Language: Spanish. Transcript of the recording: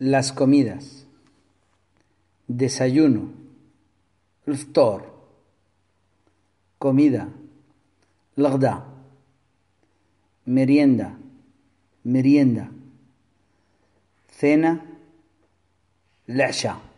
Las comidas. Desayuno. الفطور. Comida. الغداء. Merienda. Merienda. Cena. العشاء